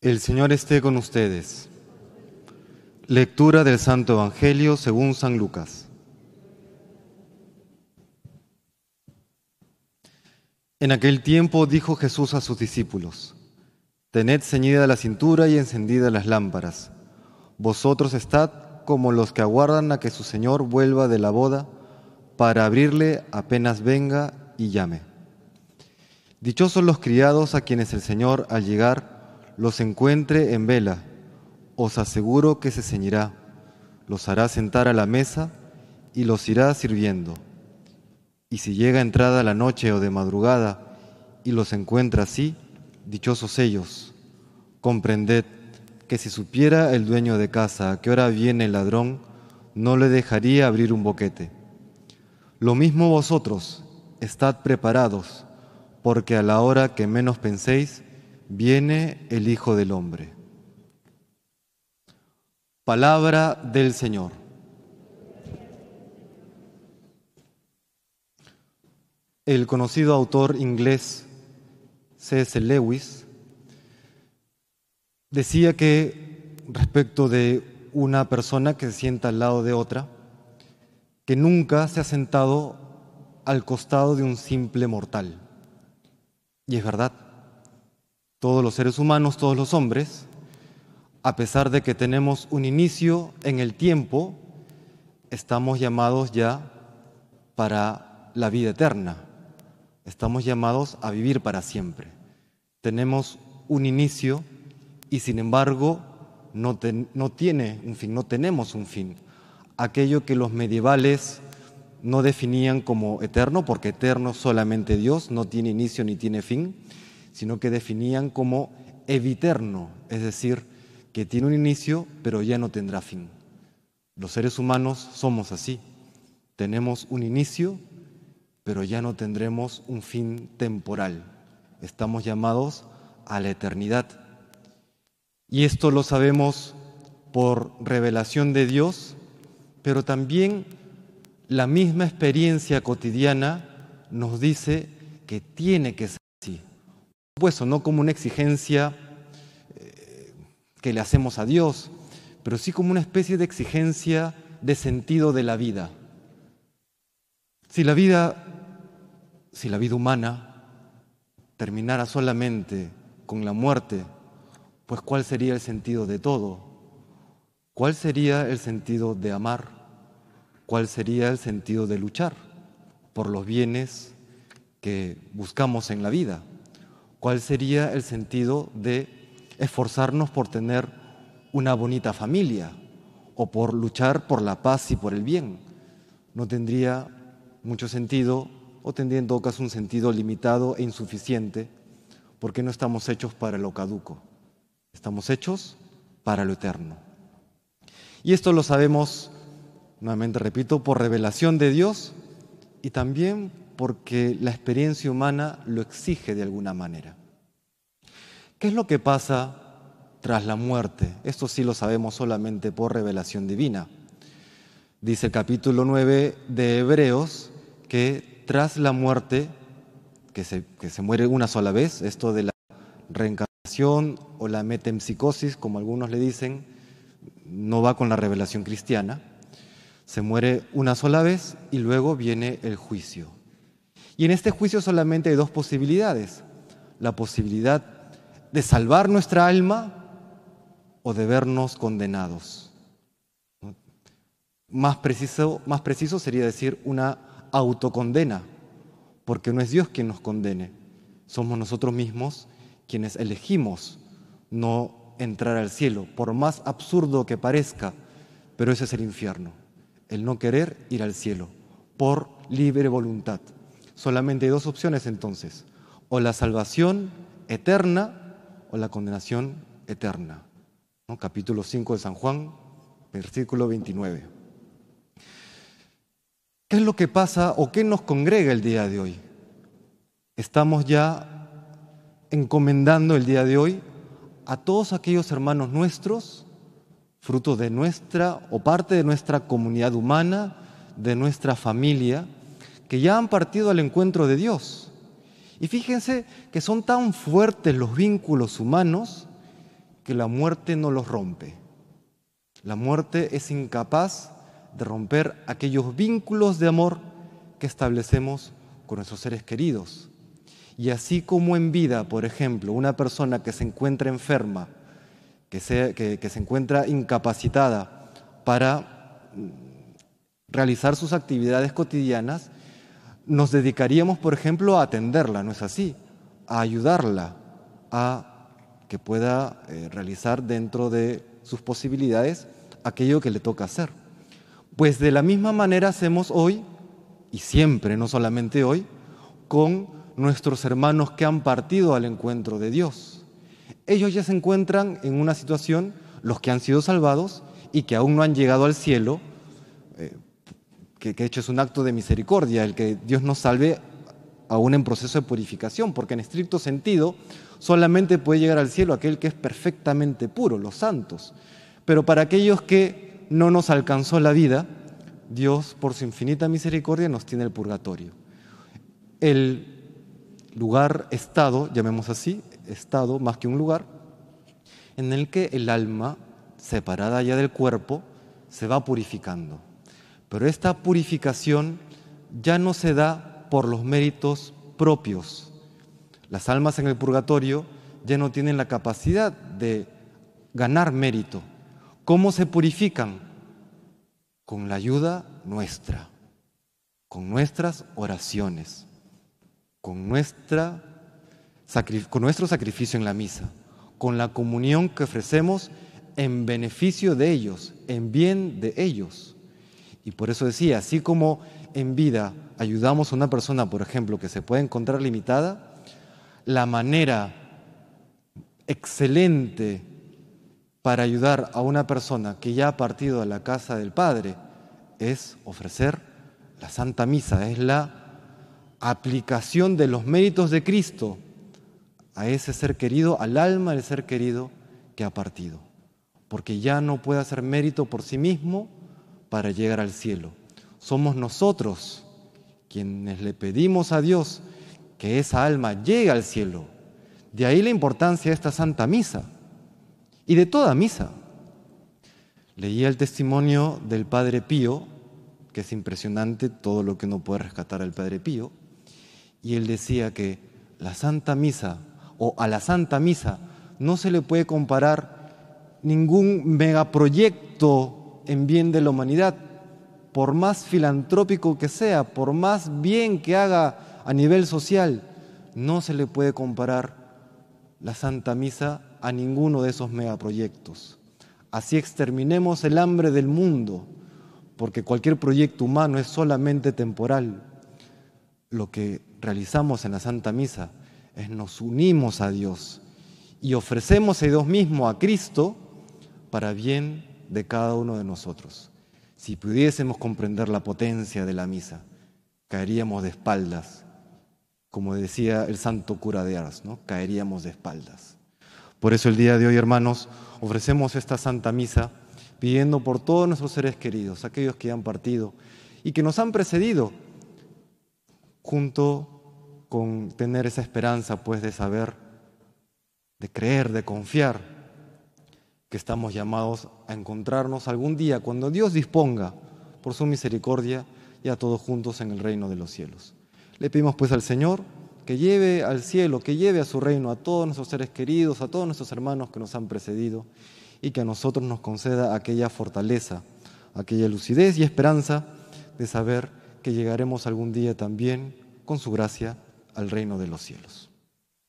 El Señor esté con ustedes. Lectura del Santo Evangelio según San Lucas. En aquel tiempo dijo Jesús a sus discípulos, Tened ceñida la cintura y encendidas las lámparas. Vosotros estad como los que aguardan a que su Señor vuelva de la boda para abrirle apenas venga y llame. Dichosos los criados a quienes el Señor al llegar los encuentre en vela, os aseguro que se ceñirá, los hará sentar a la mesa y los irá sirviendo. Y si llega entrada la noche o de madrugada y los encuentra así, dichosos ellos. Comprended que si supiera el dueño de casa a qué hora viene el ladrón, no le dejaría abrir un boquete. Lo mismo vosotros, estad preparados, porque a la hora que menos penséis, viene el Hijo del Hombre. Palabra del Señor. El conocido autor inglés C.S. Lewis decía que respecto de una persona que se sienta al lado de otra, que nunca se ha sentado al costado de un simple mortal. Y es verdad. Todos los seres humanos, todos los hombres, a pesar de que tenemos un inicio en el tiempo, estamos llamados ya para la vida eterna. Estamos llamados a vivir para siempre. Tenemos un inicio y sin embargo no, no tiene un fin, no tenemos un fin. Aquello que los medievales no definían como eterno, porque eterno solamente Dios, no tiene inicio ni tiene fin, sino que definían como eviterno, es decir, que tiene un inicio pero ya no tendrá fin. Los seres humanos somos así, tenemos un inicio pero ya no tendremos un fin temporal, estamos llamados a la eternidad. Y esto lo sabemos por revelación de Dios, pero también la misma experiencia cotidiana nos dice que tiene que ser supuesto, no como una exigencia eh, que le hacemos a Dios, pero sí como una especie de exigencia de sentido de la vida. Si la vida, si la vida humana terminara solamente con la muerte, pues ¿cuál sería el sentido de todo? ¿Cuál sería el sentido de amar? ¿Cuál sería el sentido de luchar por los bienes que buscamos en la vida? ¿Cuál sería el sentido de esforzarnos por tener una bonita familia o por luchar por la paz y por el bien? No tendría mucho sentido o tendría en todo caso un sentido limitado e insuficiente porque no estamos hechos para lo caduco, estamos hechos para lo eterno. Y esto lo sabemos, nuevamente repito, por revelación de Dios y también porque la experiencia humana lo exige de alguna manera. ¿Qué es lo que pasa tras la muerte? Esto sí lo sabemos solamente por revelación divina. Dice el capítulo 9 de Hebreos que tras la muerte, que se, que se muere una sola vez, esto de la reencarnación o la metempsicosis, como algunos le dicen, no va con la revelación cristiana. Se muere una sola vez y luego viene el juicio. Y en este juicio solamente hay dos posibilidades. La posibilidad de salvar nuestra alma o de vernos condenados. Más preciso, más preciso sería decir una autocondena, porque no es Dios quien nos condene, somos nosotros mismos quienes elegimos no entrar al cielo, por más absurdo que parezca, pero ese es el infierno, el no querer ir al cielo, por libre voluntad. Solamente hay dos opciones entonces, o la salvación eterna o la condenación eterna. Capítulo 5 de San Juan, versículo 29. ¿Qué es lo que pasa o qué nos congrega el día de hoy? Estamos ya encomendando el día de hoy a todos aquellos hermanos nuestros, fruto de nuestra o parte de nuestra comunidad humana, de nuestra familia, que ya han partido al encuentro de Dios. Y fíjense que son tan fuertes los vínculos humanos que la muerte no los rompe. La muerte es incapaz de romper aquellos vínculos de amor que establecemos con nuestros seres queridos. Y así como en vida, por ejemplo, una persona que se encuentra enferma, que se, que se encuentra incapacitada para mm, realizar sus actividades cotidianas, nos dedicaríamos, por ejemplo, a atenderla, ¿no es así? A ayudarla a que pueda eh, realizar dentro de sus posibilidades aquello que le toca hacer. Pues de la misma manera hacemos hoy, y siempre, no solamente hoy, con nuestros hermanos que han partido al encuentro de Dios. Ellos ya se encuentran en una situación, los que han sido salvados y que aún no han llegado al cielo, que, hecho es un acto de misericordia, el que Dios nos salve aún en proceso de purificación, porque en estricto sentido solamente puede llegar al cielo aquel que es perfectamente puro, los santos. Pero para aquellos que no nos alcanzó la vida, Dios por su infinita misericordia nos tiene el purgatorio. El lugar, estado, llamemos así, estado más que un lugar, en el que el alma, separada ya del cuerpo, se va purificando. Pero esta purificación ya no se da por los méritos propios. Las almas en el purgatorio ya no tienen la capacidad de ganar mérito. ¿Cómo se purifican? Con la ayuda nuestra, con nuestras oraciones, con, nuestra, con nuestro sacrificio en la misa, con la comunión que ofrecemos en beneficio de ellos, en bien de ellos. Y por eso decía, así como en vida ayudamos a una persona, por ejemplo, que se puede encontrar limitada, la manera excelente para ayudar a una persona que ya ha partido a la casa del Padre es ofrecer la Santa Misa, es la aplicación de los méritos de Cristo a ese ser querido, al alma del ser querido que ha partido, porque ya no puede hacer mérito por sí mismo para llegar al cielo. Somos nosotros quienes le pedimos a Dios que esa alma llegue al cielo. De ahí la importancia de esta Santa Misa y de toda misa. Leía el testimonio del Padre Pío, que es impresionante todo lo que no puede rescatar el Padre Pío, y él decía que la Santa Misa o a la Santa Misa no se le puede comparar ningún megaproyecto en bien de la humanidad, por más filantrópico que sea, por más bien que haga a nivel social, no se le puede comparar la Santa Misa a ninguno de esos megaproyectos. Así exterminemos el hambre del mundo, porque cualquier proyecto humano es solamente temporal. Lo que realizamos en la Santa Misa es nos unimos a Dios y ofrecemos a Dios mismo, a Cristo, para bien de cada uno de nosotros. Si pudiésemos comprender la potencia de la misa, caeríamos de espaldas, como decía el santo cura de Ars, ¿no? caeríamos de espaldas. Por eso el día de hoy, hermanos, ofrecemos esta santa misa pidiendo por todos nuestros seres queridos, aquellos que han partido y que nos han precedido, junto con tener esa esperanza, pues, de saber, de creer, de confiar que estamos llamados a encontrarnos algún día cuando Dios disponga por su misericordia y a todos juntos en el reino de los cielos. Le pedimos pues al Señor que lleve al cielo, que lleve a su reino a todos nuestros seres queridos, a todos nuestros hermanos que nos han precedido y que a nosotros nos conceda aquella fortaleza, aquella lucidez y esperanza de saber que llegaremos algún día también con su gracia al reino de los cielos.